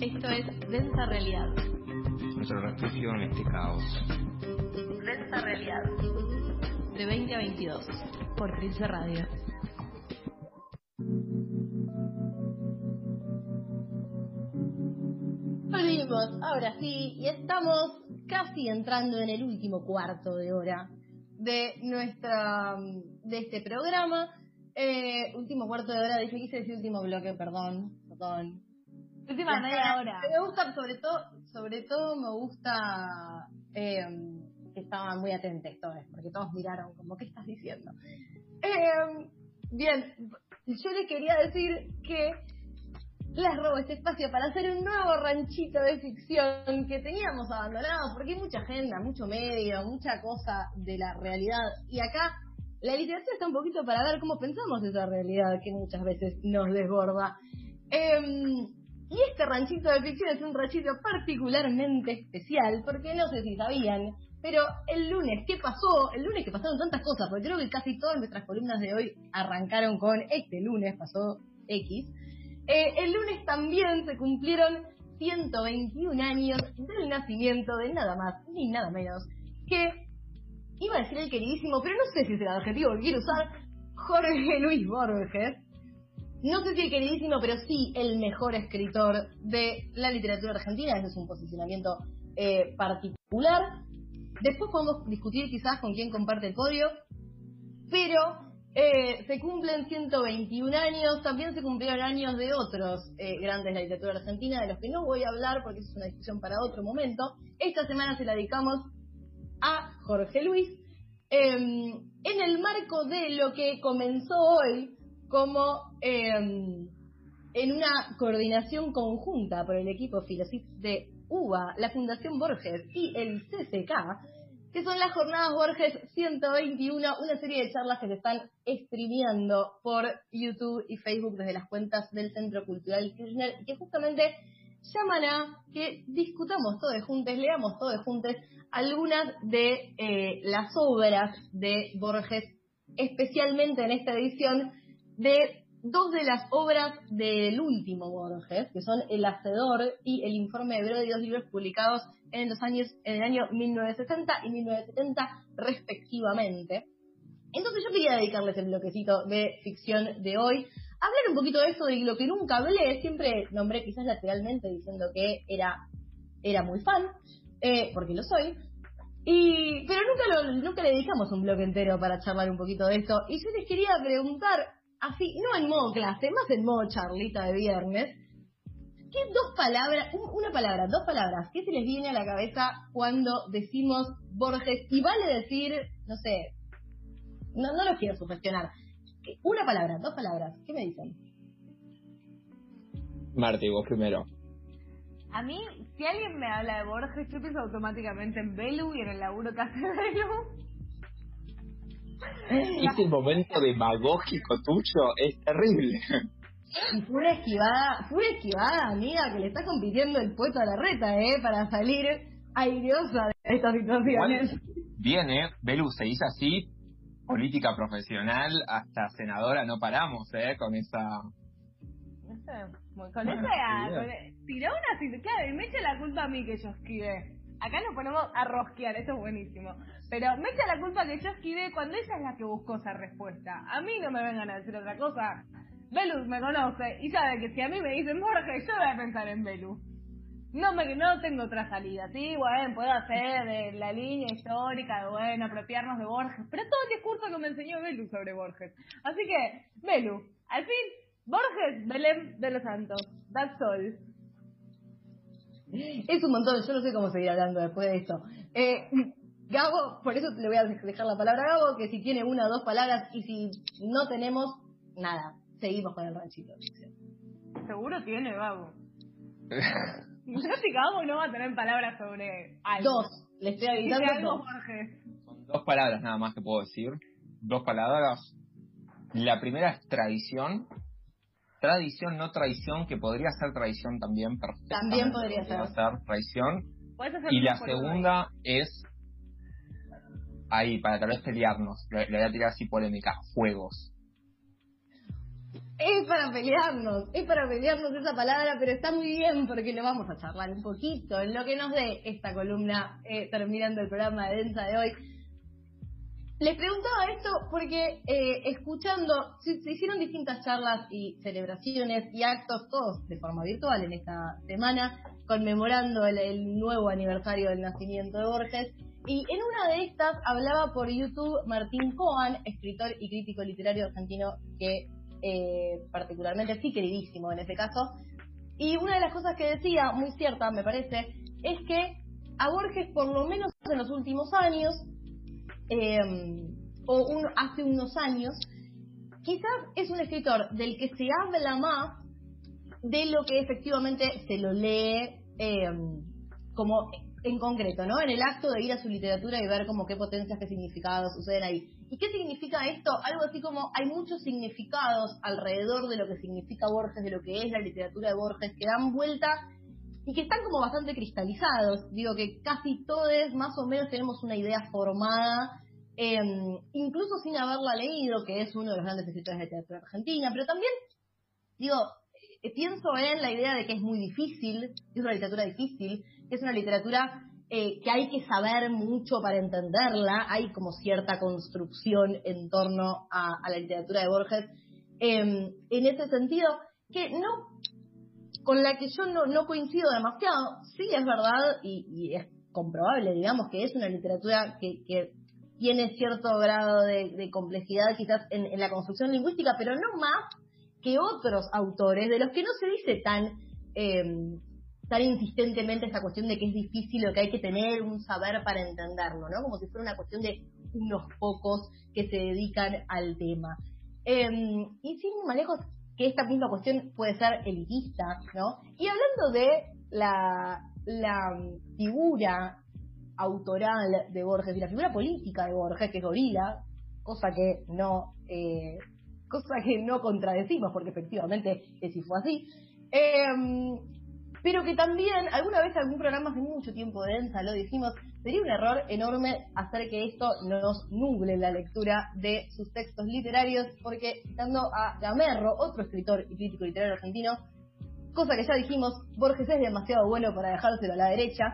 Esto es Densa Realidad. Nuestro refugio en este caos. Densa Realidad. De 20 a 22. Por Trilce Radio. Volvimos, ahora sí, y estamos casi entrando en el último cuarto de hora de nuestra de este programa. Eh, último cuarto de hora, dije que hice ese último bloque, perdón, perdón. Última media hora. Me gusta, sobre todo, sobre todo me gusta eh, que estaban muy atentos todos, porque todos miraron como, ¿qué estás diciendo? Eh, bien, yo les quería decir que les robo este espacio para hacer un nuevo ranchito de ficción que teníamos abandonado, porque hay mucha agenda, mucho medio, mucha cosa de la realidad. Y acá la literatura está un poquito para ver cómo pensamos esa realidad que muchas veces nos desborda. Em, y este ranchito de ficción es un ranchito particularmente especial, porque no sé si sabían, pero el lunes, ¿qué pasó? El lunes que pasaron tantas cosas, porque creo que casi todas nuestras columnas de hoy arrancaron con este lunes, pasó X. Eh, el lunes también se cumplieron 121 años del nacimiento de nada más ni nada menos que, iba a decir el queridísimo, pero no sé si es el adjetivo que quiero usar, Jorge Luis Borges. No sé si el queridísimo, pero sí el mejor escritor de la literatura argentina. Ese es un posicionamiento eh, particular. Después podemos discutir quizás con quién comparte el podio. Pero eh, se cumplen 121 años, también se cumplieron años de otros eh, grandes de la literatura argentina, de los que no voy a hablar porque es una discusión para otro momento. Esta semana se la dedicamos a Jorge Luis, em, en el marco de lo que comenzó hoy como em, en una coordinación conjunta por el equipo Filosif de UBA, la Fundación Borges y el CCK, que son las jornadas Borges 121, una serie de charlas que se están streameando por YouTube y Facebook desde las cuentas del Centro Cultural Kirchner que justamente llaman a que discutamos todos juntos, leamos todos juntos algunas de eh, las obras de Borges, especialmente en esta edición de dos de las obras del último Borges, que son El Hacedor y El Informe de Brody, dos libros publicados en los años, en el año 1960 y 1970 respectivamente. Entonces yo quería dedicarles el bloquecito de ficción de hoy, hablar un poquito de eso, de lo que nunca hablé, siempre nombré quizás lateralmente diciendo que era, era muy fan, eh, porque lo soy, y, pero nunca, nunca le dedicamos un bloque entero para charlar un poquito de esto. Y yo les quería preguntar, así, no en modo clase, más en modo charlita de viernes, ¿qué dos palabras, una palabra, dos palabras, qué se les viene a la cabeza cuando decimos Borges? Y vale decir, no sé, no, no lo quiero sugestionar. Una palabra, dos palabras, ¿qué me dicen? Marti, vos primero. A mí, si alguien me habla de Borges, yo pienso automáticamente en Belu y en el laburo que hace Belu. Ese momento demagógico tuyo es terrible. Y fue una esquivada, fue una esquivada, amiga, que le está compitiendo el puesto a la reta, ¿eh? Para salir airosa de estas situaciones. Bien, ¿eh? Belu se hizo así, política profesional, hasta senadora no paramos, ¿eh? Con esa... No sé, con esa... Con, tiró una... Claro, y me echa la culpa a mí que yo esquivé. Acá nos ponemos a rosquear, eso es buenísimo. Pero me echa la culpa que yo esquivé cuando ella es la que buscó esa respuesta. A mí no me vengan a decir otra cosa. Belus me conoce y sabe que si a mí me dicen Borges, yo voy a pensar en Belu. No me, no tengo otra salida, sí, bueno, puedo hacer la línea histórica de, bueno, apropiarnos de Borges, pero todo el discurso que me enseñó Belu sobre Borges. Así que, Belu, al fin, Borges, Belén de los Santos, that's all. Es un montón, yo no sé cómo seguir hablando después de esto. Eh, Gabo, por eso le voy a dejar la palabra a Gabo, que si tiene una o dos palabras y si no tenemos, nada, seguimos con el ranchito. Seguro tiene, Gabo. no sé si Gabo no va a tener palabras sobre algo. Dos, le estoy avisando algo, dos. Jorge. Son dos palabras nada más que puedo decir. Dos palabras. La primera es tradición tradición, no traición, que podría ser traición también, perfectamente. También podría ser. ser traición. Y la segunda es, ahí, para tal vez pelearnos, le, le, voy a tirar así polémica, juegos. Es para pelearnos, es para pelearnos esa palabra, pero está muy bien porque lo vamos a charlar un poquito en lo que nos dé esta columna eh, terminando el programa de Densa de hoy. Les preguntaba esto porque eh, escuchando, se, hicieron distintas charlas y celebraciones y actos, todos de forma virtual en esta semana, conmemorando el nuevo aniversario del nacimiento de Borges. Y en una de estas hablaba por YouTube Martín Coan, escritor y crítico literario argentino que eh, particularmente sí queridísimo en este caso. Y una de las cosas que decía, muy cierta me parece, es que a Borges por lo menos en los últimos años, em, o hace unos años, quizás es un escritor del que se habla más de lo que efectivamente se lo lee em, como en concreto, ¿no? En el acto de ir a su literatura y ver como qué potencias, qué significados suceden ahí. ¿Y qué significa esto? Algo así como hay muchos significados alrededor de lo que significa Borges, de lo que es la literatura de Borges, que dan vuelta y que están como bastante cristalizados. Digo que casi todos más o menos tenemos una idea formada, em, incluso sin haberla leído, que es uno de los grandes escritores de literatura argentina, pero también, digo, eh, pienso en la idea de que es muy difícil, es una literatura difícil, es una literatura eh, que hay que saber mucho para entenderla, hay como cierta construcción en torno a, la literatura de Borges, em, en ese sentido, que no, con la que yo no, coincido demasiado, sí es verdad y, es comprobable, digamos, que es una literatura que, tiene cierto grado de, complejidad quizás en, la construcción lingüística, pero no más que otros autores de los que no se dice tan em, tan insistentemente esta cuestión de que es difícil o que hay que tener un saber para entenderlo, ¿no? Como si fuera una cuestión de unos pocos que se dedican al tema. Em, y sin más que esta misma cuestión puede ser elitista, ¿no? Y hablando de la, figura autoral de Borges y la figura política de Borges, que es Gorila, cosa que no, eh, cosa que no contradecimos, porque efectivamente si fue así. Eh, pero que también, alguna vez algún programa hace mucho tiempo de Densa lo dijimos, sería un error enorme hacer que esto nos nuble la lectura de sus textos literarios, porque citando a Gamerro, otro escritor y crítico literario argentino, cosa que ya dijimos, Borges es demasiado bueno para dejárselo a la derecha,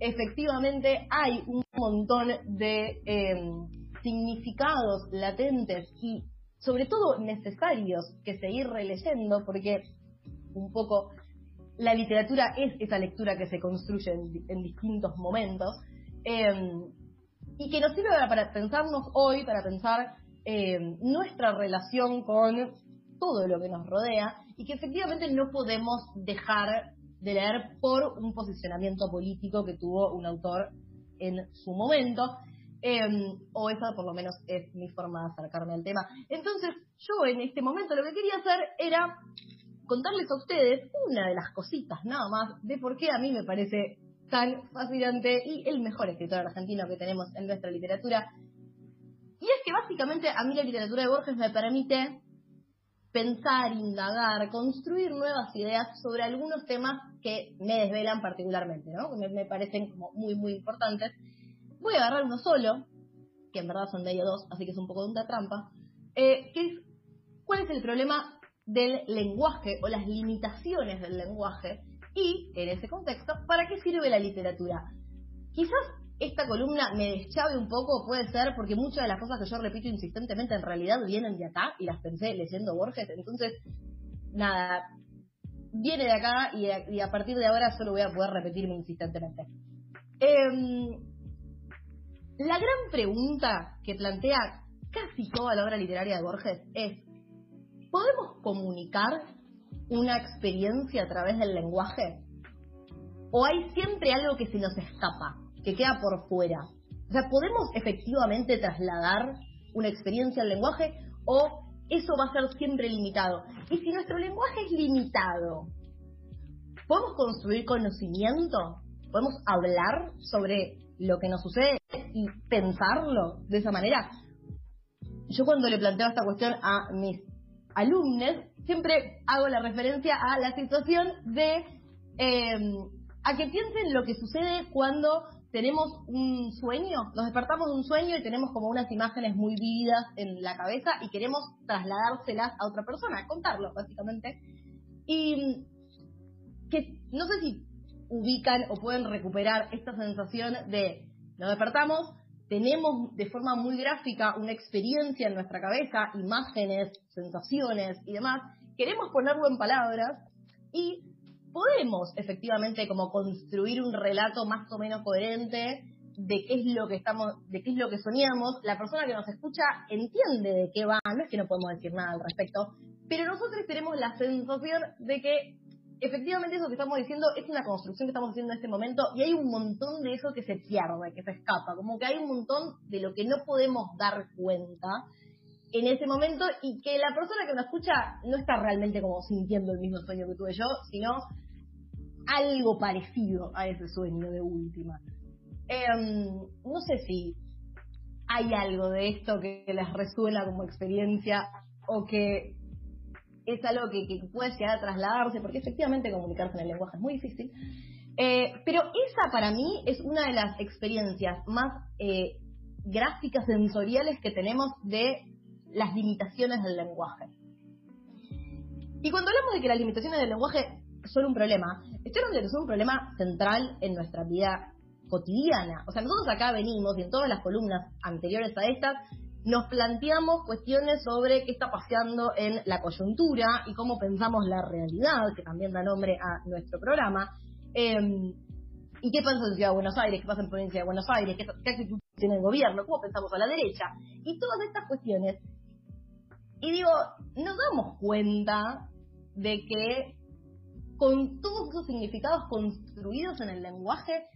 efectivamente hay un montón de em, significados latentes y sobre todo necesarios que seguir releyendo, porque un poco la literatura es esa lectura que se construye en, distintos momentos em, y que nos sirve para, pensarnos hoy, para pensar em, nuestra relación con todo lo que nos rodea y que efectivamente no podemos dejar de leer por un posicionamiento político que tuvo un autor en su momento. Em, o esa por lo menos es mi forma de acercarme al tema. Entonces, yo en este momento lo que quería hacer era contarles a ustedes una de las cositas nada más de por qué a mí me parece tan fascinante y el mejor escritor argentino que tenemos en nuestra literatura. Y es que básicamente a mí la literatura de Borges me permite pensar, indagar, construir nuevas ideas sobre algunos temas que me desvelan particularmente, ¿no? que me, parecen como muy, muy importantes. Voy a agarrar uno solo, que en verdad son medio dos, así que es un poco de una trampa, eh, que es cuál es el problema del lenguaje o las limitaciones del lenguaje y, en ese contexto, ¿para qué sirve la literatura? Quizás esta columna me deschave un poco, puede ser porque muchas de las cosas que yo repito insistentemente en realidad vienen de acá y las pensé leyendo Borges, entonces, nada, viene de acá y a, partir de ahora solo voy a poder repetirme insistentemente. Em, la gran pregunta que plantea casi toda la obra literaria de Borges es ¿podemos comunicar una experiencia a través del lenguaje? ¿O hay siempre algo que se nos escapa, que queda por fuera? O sea, ¿podemos efectivamente trasladar una experiencia al lenguaje o eso va a ser siempre limitado? Y si nuestro lenguaje es limitado, ¿podemos construir conocimiento? ¿Podemos hablar sobre lo que nos sucede y pensarlo de esa manera? Yo cuando le planteo esta cuestión a mis alumnos, siempre hago la referencia a la situación de em, a que piensen lo que sucede cuando tenemos un sueño, nos despertamos de un sueño y tenemos como unas imágenes muy vividas en la cabeza y queremos trasladárselas a otra persona, contarlo básicamente. Y que no sé si ubican o pueden recuperar esta sensación de nos despertamos, tenemos de forma muy gráfica una experiencia en nuestra cabeza, imágenes, sensaciones y demás, queremos ponerlo en palabras y podemos efectivamente como construir un relato más o menos coherente de qué es lo que estamos, de qué es lo que soñamos, la persona que nos escucha entiende de qué va, no es que no podemos decir nada al respecto, pero nosotros tenemos la sensación de que efectivamente eso que estamos diciendo es una construcción que estamos haciendo en este momento y hay un montón de eso que se pierde, que se escapa, como que hay un montón de lo que no podemos dar cuenta en ese momento y que la persona que nos escucha no está realmente como sintiendo el mismo sueño que tuve yo, sino algo parecido a ese sueño de última. Em, no sé si hay algo de esto que les resuena como experiencia o que es algo que, puede llegar a trasladarse, porque efectivamente comunicarse en el lenguaje es muy difícil. Eh, pero esa para mí es una de las experiencias más eh, gráficas, sensoriales que tenemos de las limitaciones del lenguaje. Y cuando hablamos de que las limitaciones del lenguaje son un problema, estoy hablando de que son un problema central en nuestra vida cotidiana. O sea, nosotros acá venimos y en todas las columnas anteriores a estas nos planteamos cuestiones sobre qué está pasando en la coyuntura y cómo pensamos la realidad, que también da nombre a nuestro programa. Em, ¿Y qué pasa en Ciudad de Buenos Aires? ¿Qué pasa en Provincia de Buenos Aires? ¿Qué, qué actitud tiene el gobierno? ¿Cómo pensamos a la derecha? Y todas estas cuestiones. Y digo, nos damos cuenta de que con todos esos significados construidos en el lenguaje,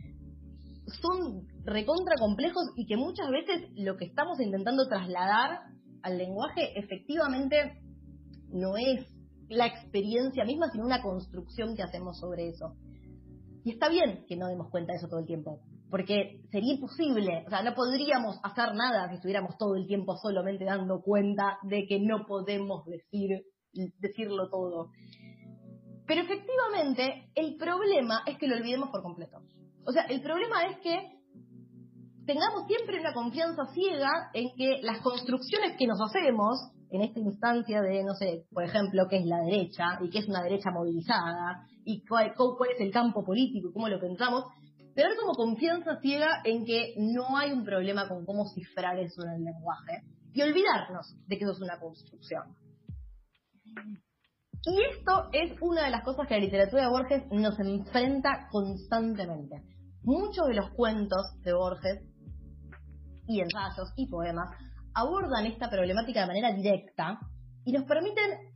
son recontra complejos y que muchas veces lo que estamos intentando trasladar al lenguaje efectivamente no es la experiencia misma, sino una construcción que hacemos sobre eso. Y está bien que no demos cuenta de eso todo el tiempo, porque sería imposible, o sea, no podríamos hacer nada si estuviéramos todo el tiempo solamente dando cuenta de que no podemos decir, decirlo todo. Pero efectivamente, el problema es que lo olvidemos por completo. O sea, el problema es que tengamos siempre una confianza ciega en que las construcciones que nos hacemos en esta instancia de, no sé, por ejemplo, qué es la derecha y qué es una derecha movilizada y cuál, es el campo político y cómo lo pensamos, tener como confianza ciega en que no hay un problema con cómo cifrar eso en el lenguaje y olvidarnos de que eso es una construcción. Y esto es una de las cosas que la literatura de Borges nos enfrenta constantemente. Muchos de los cuentos de Borges y ensayos y poemas abordan esta problemática de manera directa y nos permiten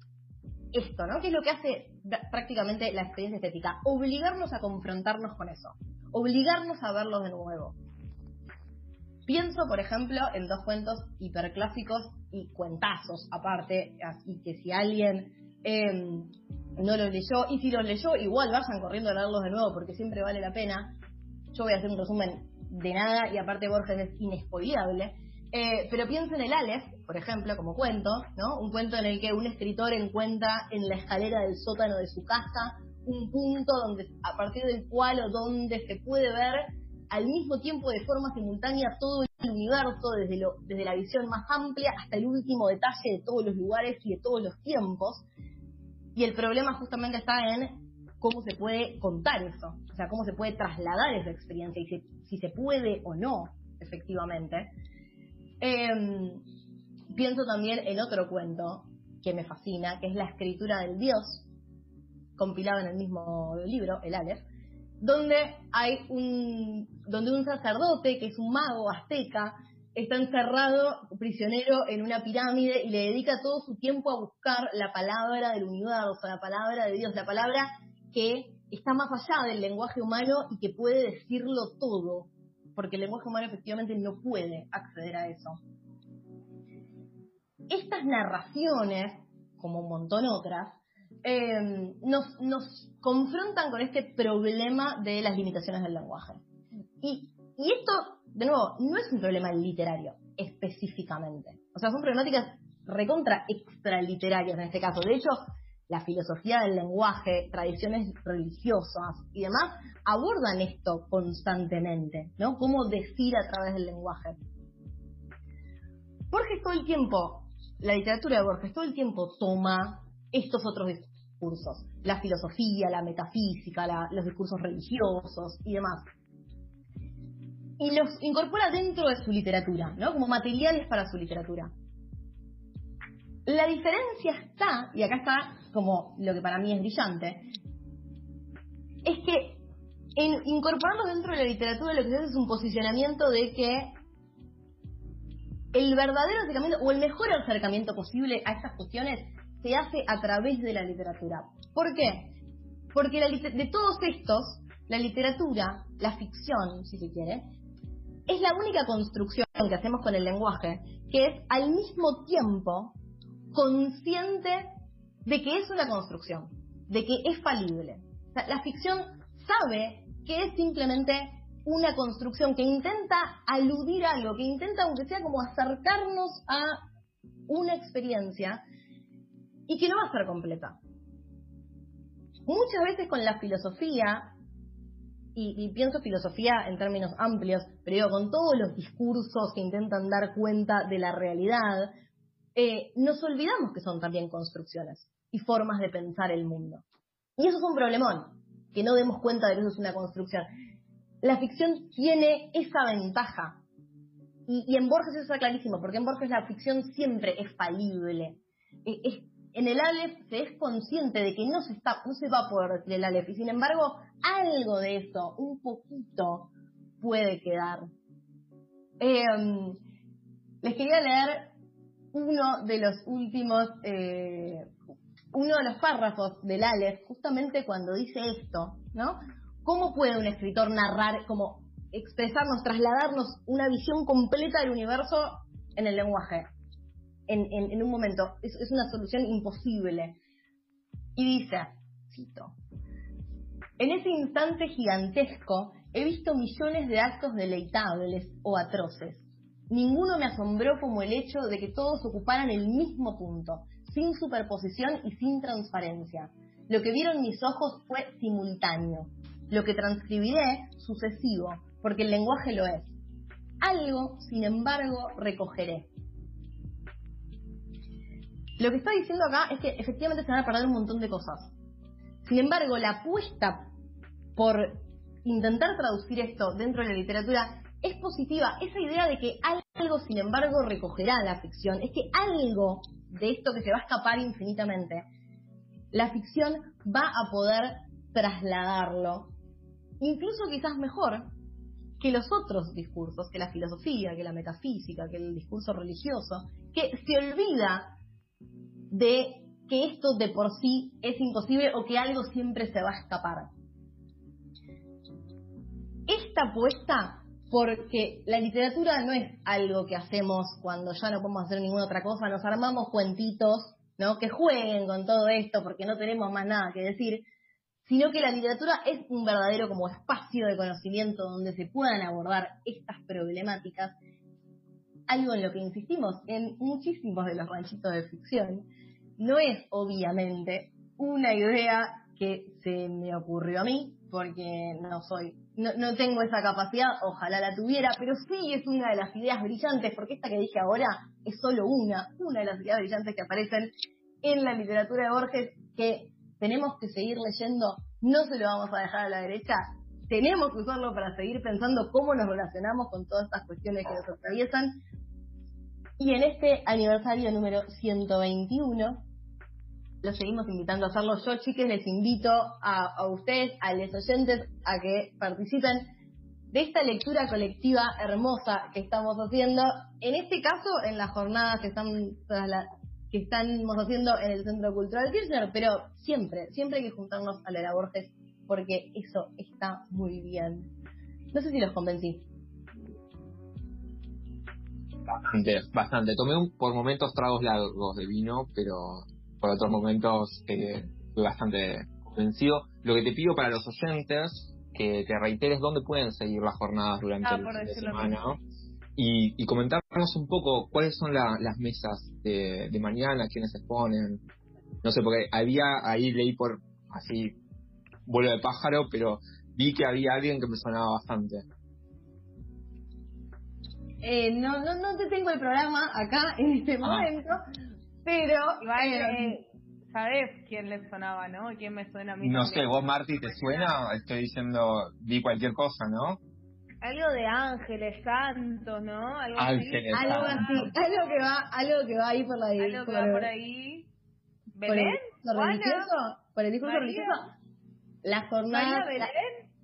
esto, ¿no? Que es lo que hace prácticamente la experiencia estética, obligarnos a confrontarnos con eso, obligarnos a verlo de nuevo. Pienso, por ejemplo, en dos cuentos hiperclásicos y cuentazos aparte, así que si alguien Em, no los leyó, y si los leyó, igual vayan corriendo a leerlos de nuevo porque siempre vale la pena. Yo voy a hacer un resumen de nada y aparte Borges es inespoleable. Eh, pero piensen en el Aleph, por ejemplo, como cuento, ¿no? Un cuento en el que un escritor encuentra en la escalera del sótano de su casa un punto donde, a partir del cual o donde se puede ver al mismo tiempo de forma simultánea todo el universo, desde, lo, desde la visión más amplia hasta el último detalle de todos los lugares y de todos los tiempos. Y el problema justamente está en cómo se puede contar eso, o sea, cómo se puede trasladar esa experiencia y si, se puede o no, efectivamente. Em, pienso también en otro cuento que me fascina, que es la escritura del Dios, compilado en el mismo libro, el Aleph, donde hay un, donde un sacerdote que es un mago azteca está encerrado, prisionero, en una pirámide y le dedica todo su tiempo a buscar la palabra del universo, la palabra de Dios, la palabra que está más allá del lenguaje humano y que puede decirlo todo, porque el lenguaje humano efectivamente no puede acceder a eso. Estas narraciones, como un montón otras, eh, nos, nos confrontan con este problema de las limitaciones del lenguaje. Y y esto, de nuevo, no es un problema literario específicamente. O sea, son problemáticas recontra extraliterarias en este caso. De hecho, la filosofía del lenguaje, tradiciones religiosas y demás, abordan esto constantemente, ¿no? Cómo decir a través del lenguaje. Borges todo el tiempo, la literatura de Borges todo el tiempo toma estos otros discursos, la filosofía, la metafísica, los discursos religiosos y demás. Y los incorpora dentro de su literatura, ¿no? Como materiales para su literatura. La diferencia está, y acá está como lo que para mí es brillante, es que en incorporarlos dentro de la literatura lo que se hace es un posicionamiento de que el verdadero acercamiento o el mejor acercamiento posible a estas cuestiones se hace a través de la literatura. ¿Por qué? Porque de todos estos, la literatura, la ficción, si se quiere, es la única construcción que hacemos con el lenguaje que es al mismo tiempo consciente de que es una construcción, de que es falible. la ficción sabe que es simplemente una construcción que intenta aludir a algo, que intenta, aunque sea como acercarnos a una experiencia y que no va a ser completa. Muchas veces con la filosofía, y, pienso filosofía en términos amplios, pero digo, con todos los discursos que intentan dar cuenta de la realidad, eh, nos olvidamos que son también construcciones y formas de pensar el mundo. Y eso es un problemón, que no demos cuenta de que eso es una construcción. La ficción tiene esa ventaja. Y, en Borges eso está clarísimo, porque en Borges la ficción siempre es falible. E, en el Aleph se es consciente de que no se, está, no se va a poder decir el Aleph, y sin embargo, algo de eso, un poquito, puede quedar. Em, les quería leer uno de los últimos, eh, uno de los párrafos del Aleph, justamente cuando dice esto, ¿no? ¿Cómo puede un escritor narrar, como expresarnos, trasladarnos una visión completa del universo en el lenguaje? En, un momento. Es, es una solución imposible. Y dice, cito, en ese instante gigantesco he visto millones de actos deleitables o atroces Ninguno me asombró como el hecho de que todos ocuparan el mismo punto, sin superposición y sin transparencia. Lo que vieron mis ojos fue simultáneo. Lo que transcribiré, sucesivo, porque el lenguaje lo es. Algo, sin embargo, recogeré. Lo que está diciendo acá es que efectivamente se van a perder un montón de cosas. Sin embargo, la apuesta por intentar traducir esto dentro de la literatura es positiva. Esa idea de que algo, sin embargo, recogerá la ficción, es que algo de esto que se va a escapar infinitamente, la ficción va a poder trasladarlo, incluso quizás mejor que los otros discursos, que la filosofía, que la metafísica, que el discurso religioso, que se olvida de que esto de por sí es imposible o que algo siempre se va a escapar. Esta apuesta porque la literatura no es algo que hacemos cuando ya no podemos hacer ninguna otra cosa, nos armamos cuentitos, ¿no? Que jueguen con todo esto porque no tenemos más nada que decir, sino que la literatura es un verdadero como espacio de conocimiento donde se puedan abordar estas problemáticas, algo en lo que insistimos en muchísimos de los ranchitos de ficción, no es obviamente una idea que se me ocurrió a mí, porque no soy, no, no, tengo esa capacidad, ojalá la tuviera, pero sí es una de las ideas brillantes, porque esta que dije ahora es solo una, una de las ideas brillantes que aparecen en la literatura de Borges, que tenemos que seguir leyendo, no se lo vamos a dejar a la derecha, tenemos que usarlo para seguir pensando cómo nos relacionamos con todas estas cuestiones que nos atraviesan. Y en este aniversario número 121, los seguimos invitando a hacerlo. Yo, chiques, les invito a, ustedes, a los oyentes, a que participen de esta lectura colectiva hermosa que estamos haciendo. En este caso, en las jornadas que están estamos haciendo en el Centro Cultural Kirchner, pero siempre, siempre hay que juntarnos a la Borges porque eso está muy bien. No sé si los convencí. Bastante, bastante. Tomé un, por momentos tragos largos de vino, pero por otros momentos eh, fui bastante convencido. Lo que te pido para los oyentes, que te reiteres dónde pueden seguir las jornadas durante ah, el fin de semana. Y, y, comentarnos un poco cuáles son las mesas de, mañana, quiénes se exponen. No sé, porque había, ahí leí por así, vuelo de pájaro, pero vi que había alguien que me sonaba bastante. Eh, no, no, no te tengo el programa acá en este momento, pero... Igual, eh, ¿sabes quién le sonaba, no? ¿Quién me suena a mí? No sé, vos Marty, ¿te suena? Estoy diciendo, vi cualquier cosa, ¿no? Algo de ángeles santos, ¿no? Algo ángeles así. Algo así, algo que va, algo que va ahí por la Algo que va por ahí. ¿Belén? ¿Por el, religioso? ¿Por el discurso religioso? Las jornadas... Belén?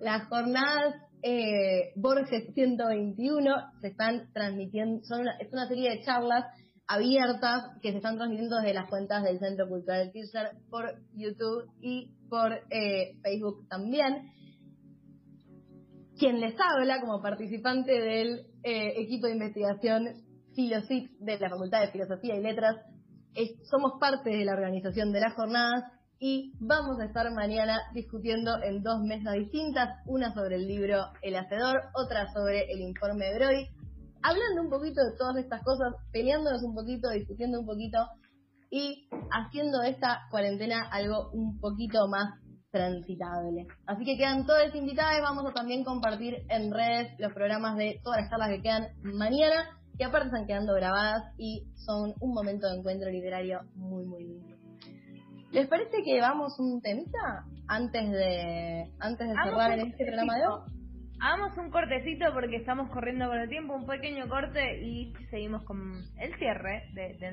las jornadas eh, Borges 121 se están transmitiendo, son es una serie de charlas abiertas que se están transmitiendo desde las cuentas del Centro Cultural Kirchner por YouTube y por eh, Facebook también. Quien les habla como participante del eh, equipo de investigación FiloSIC de la Facultad de Filosofía y Letras, somos parte de la organización de las jornadas y vamos a estar mañana discutiendo en dos mesas distintas, una sobre el libro El Hacedor, otra sobre el informe de Brody, hablando un poquito de todas estas cosas, peleándonos un poquito, discutiendo un poquito y haciendo esta cuarentena algo un poquito más transitable. Así que quedan todas invitadas, vamos a también compartir en redes los programas de todas las charlas que quedan mañana, que aparte están quedando grabadas y son un momento de encuentro literario muy muy lindo. ¿Les parece que vamos un temita antes de antes de cerrar este programa de hoy? Hagamos un cortecito porque estamos corriendo con el tiempo, un pequeño corte y seguimos con el cierre de,